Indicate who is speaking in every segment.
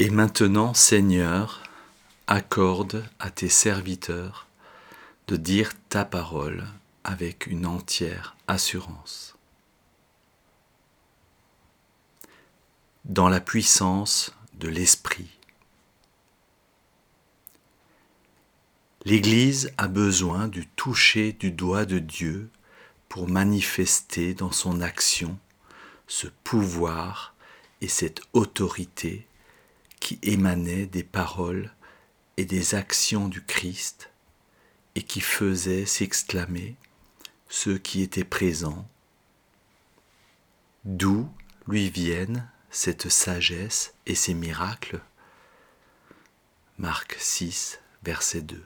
Speaker 1: Et maintenant, Seigneur, accorde à tes serviteurs de dire ta parole avec une entière assurance. Dans la puissance de l'Esprit. L'Église a besoin du toucher du doigt de Dieu pour manifester dans son action ce pouvoir et cette autorité qui émanait des paroles et des actions du Christ et qui faisait s'exclamer ceux qui étaient présents, d'où lui viennent cette sagesse et ces miracles? Marc 6, verset 2.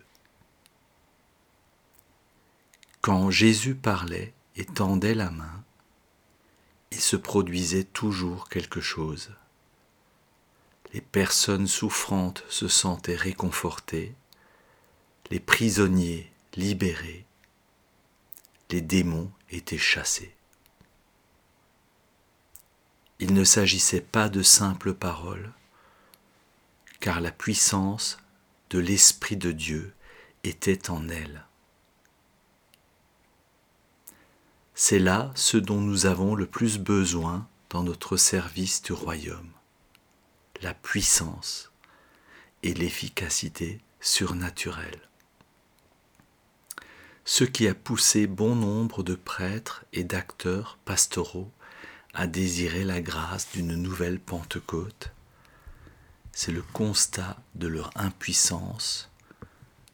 Speaker 1: Quand Jésus parlait et tendait la main, il se produisait toujours quelque chose. Les personnes souffrantes se sentaient réconfortées, les prisonniers libérés, les démons étaient chassés. Il ne s'agissait pas de simples paroles, car la puissance de l'Esprit de Dieu était en elles. C'est là ce dont nous avons le plus besoin dans notre service du royaume, la puissance et l'efficacité surnaturelle. Ce qui a poussé bon nombre de prêtres et d'acteurs pastoraux à désirer la grâce d'une nouvelle Pentecôte, c'est le constat de leur impuissance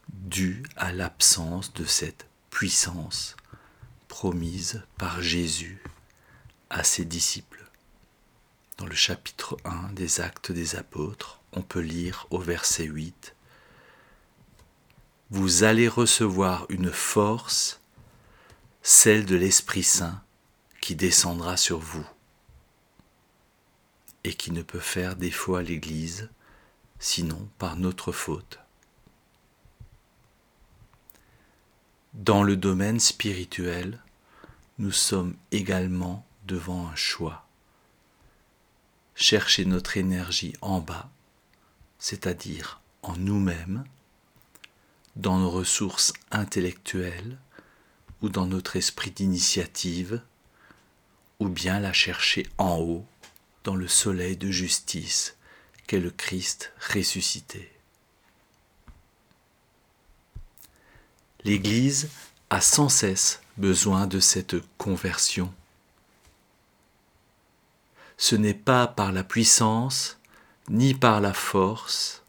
Speaker 1: due à l'absence de cette puissance promise par Jésus à ses disciples. Dans le chapitre 1 des Actes des Apôtres, on peut lire au verset 8 Vous allez recevoir une force, celle de l'Esprit Saint, qui descendra sur vous et qui ne peut faire défaut à l'Église, sinon par notre faute. Dans le domaine spirituel, nous sommes également devant un choix. Chercher notre énergie en bas, c'est-à-dire en nous-mêmes, dans nos ressources intellectuelles ou dans notre esprit d'initiative, ou bien la chercher en haut, dans le soleil de justice qu'est le Christ ressuscité. L'Église a sans cesse besoin de cette conversion. Ce n'est pas par la puissance, ni par la force,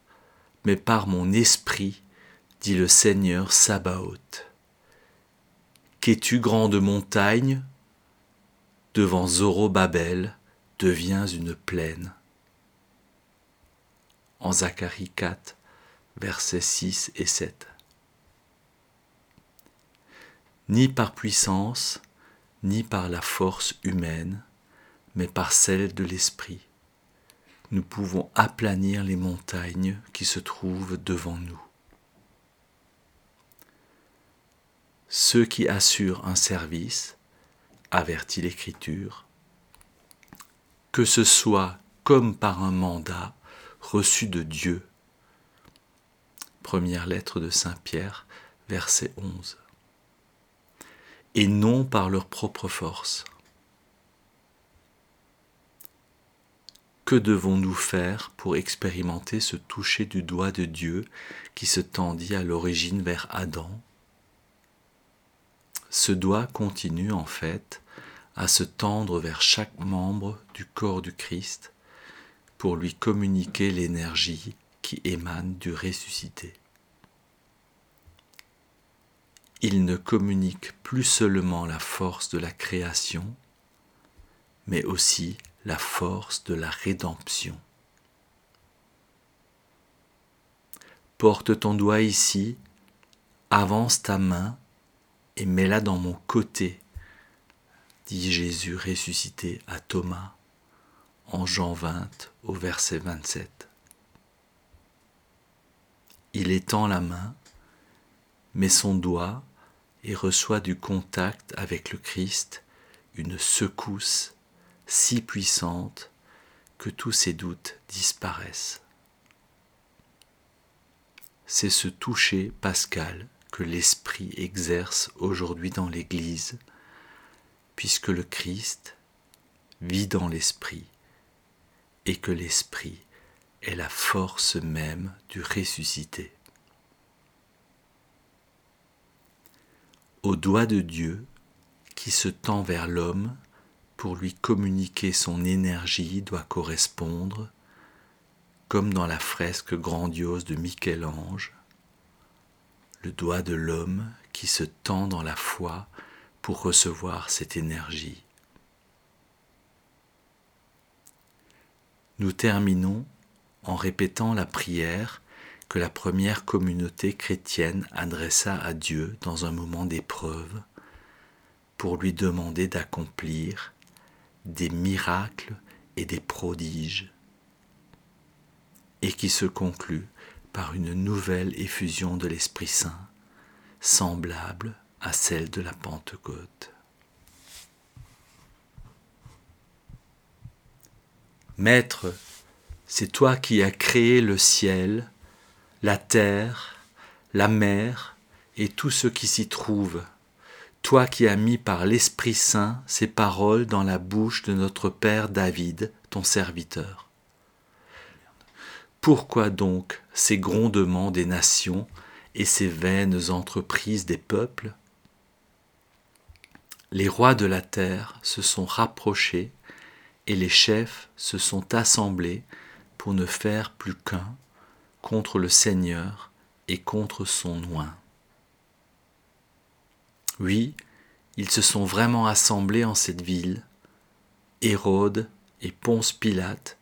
Speaker 1: mais par mon esprit, dit le Seigneur Sabaoth. Qu'es-tu grande montagne Devant Zorobabel deviens une plaine. En Zacharie 4, versets 6 et 7 ni par puissance, ni par la force humaine, mais par celle de l'Esprit. Nous pouvons aplanir les montagnes qui se trouvent devant nous. Ceux qui assurent un service, avertit l'Écriture, que ce soit comme par un mandat reçu de Dieu. Première lettre de Saint Pierre, verset 11 et non par leur propre force. Que devons-nous faire pour expérimenter ce toucher du doigt de Dieu qui se tendit à l'origine vers Adam? Ce doigt continue en fait à se tendre vers chaque membre du corps du Christ pour lui communiquer l'énergie qui émane du ressuscité. Il ne communique plus seulement la force de la création, mais aussi la force de la rédemption. Porte ton doigt ici, avance ta main et mets-la dans mon côté, dit Jésus ressuscité à Thomas en Jean 20 au verset 27. Il étend la main, met son doigt et reçoit du contact avec le Christ une secousse si puissante que tous ses doutes disparaissent. c'est ce toucher pascal que l'Esprit exerce aujourd'hui dans l'Église, puisque le Christ vit dans l'Esprit et que l'Esprit est la force même du ressuscité. Au doigt de Dieu qui se tend vers l'homme pour lui communiquer son énergie doit correspondre, comme dans la fresque grandiose de Michel-Ange, le doigt de l'homme qui se tend dans la foi pour recevoir cette énergie. Nous terminons en répétant la prière que la première communauté chrétienne adressa à Dieu dans un moment d'épreuve pour lui demander d'accomplir des miracles et des prodiges et qui se conclut par une nouvelle effusion de l'Esprit Saint, semblable à celle de la Pentecôte. Maître, c'est toi qui as créé le ciel, la terre, la mer et tout ce qui s'y trouve. Toi qui as mis par l'Esprit Saint ces paroles dans la bouche de notre Père David, ton serviteur. Pourquoi donc ces grondements des nations et ces vaines entreprises des peuples? Les rois de la terre se sont rapprochés et les chefs se sont assemblés pour ne faire plus qu'un contre le Seigneur et contre son oint. Oui, ils se sont vraiment assemblés en cette ville, Hérode et Ponce Pilate,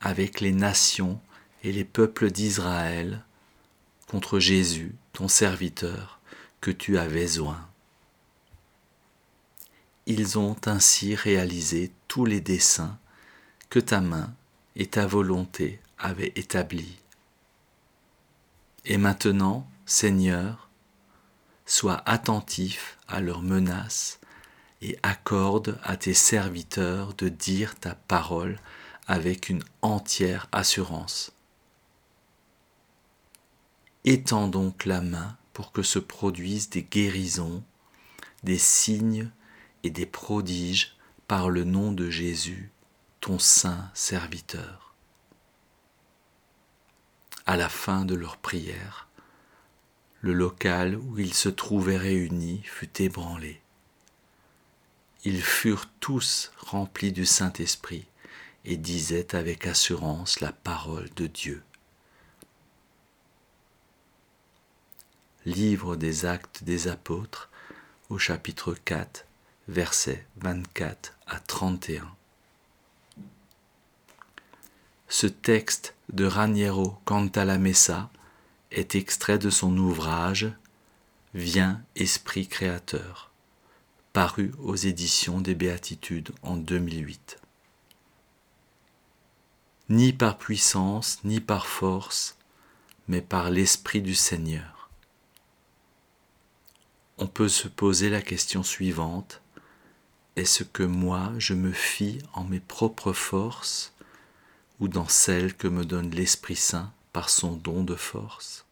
Speaker 1: avec les nations et les peuples d'Israël contre Jésus, ton serviteur, que tu avais oint. Ils ont ainsi réalisé tous les desseins que ta main et ta volonté avaient établis. Et maintenant, Seigneur, sois attentif à leurs menaces et accorde à tes serviteurs de dire ta parole avec une entière assurance. Étends donc la main pour que se produisent des guérisons, des signes et des prodiges par le nom de Jésus, ton saint serviteur. À la fin de leur prière, le local où ils se trouvaient réunis fut ébranlé. Ils furent tous remplis du Saint-Esprit et disaient avec assurance la parole de Dieu. Livre des actes des apôtres au chapitre 4, versets 24 à 31. Ce texte de Raniero Cantalamessa est extrait de son ouvrage Viens, Esprit Créateur, paru aux éditions des Béatitudes en 2008 ni par puissance, ni par force, mais par l'Esprit du Seigneur. On peut se poser la question suivante, est-ce que moi je me fie en mes propres forces ou dans celles que me donne l'Esprit Saint par son don de force?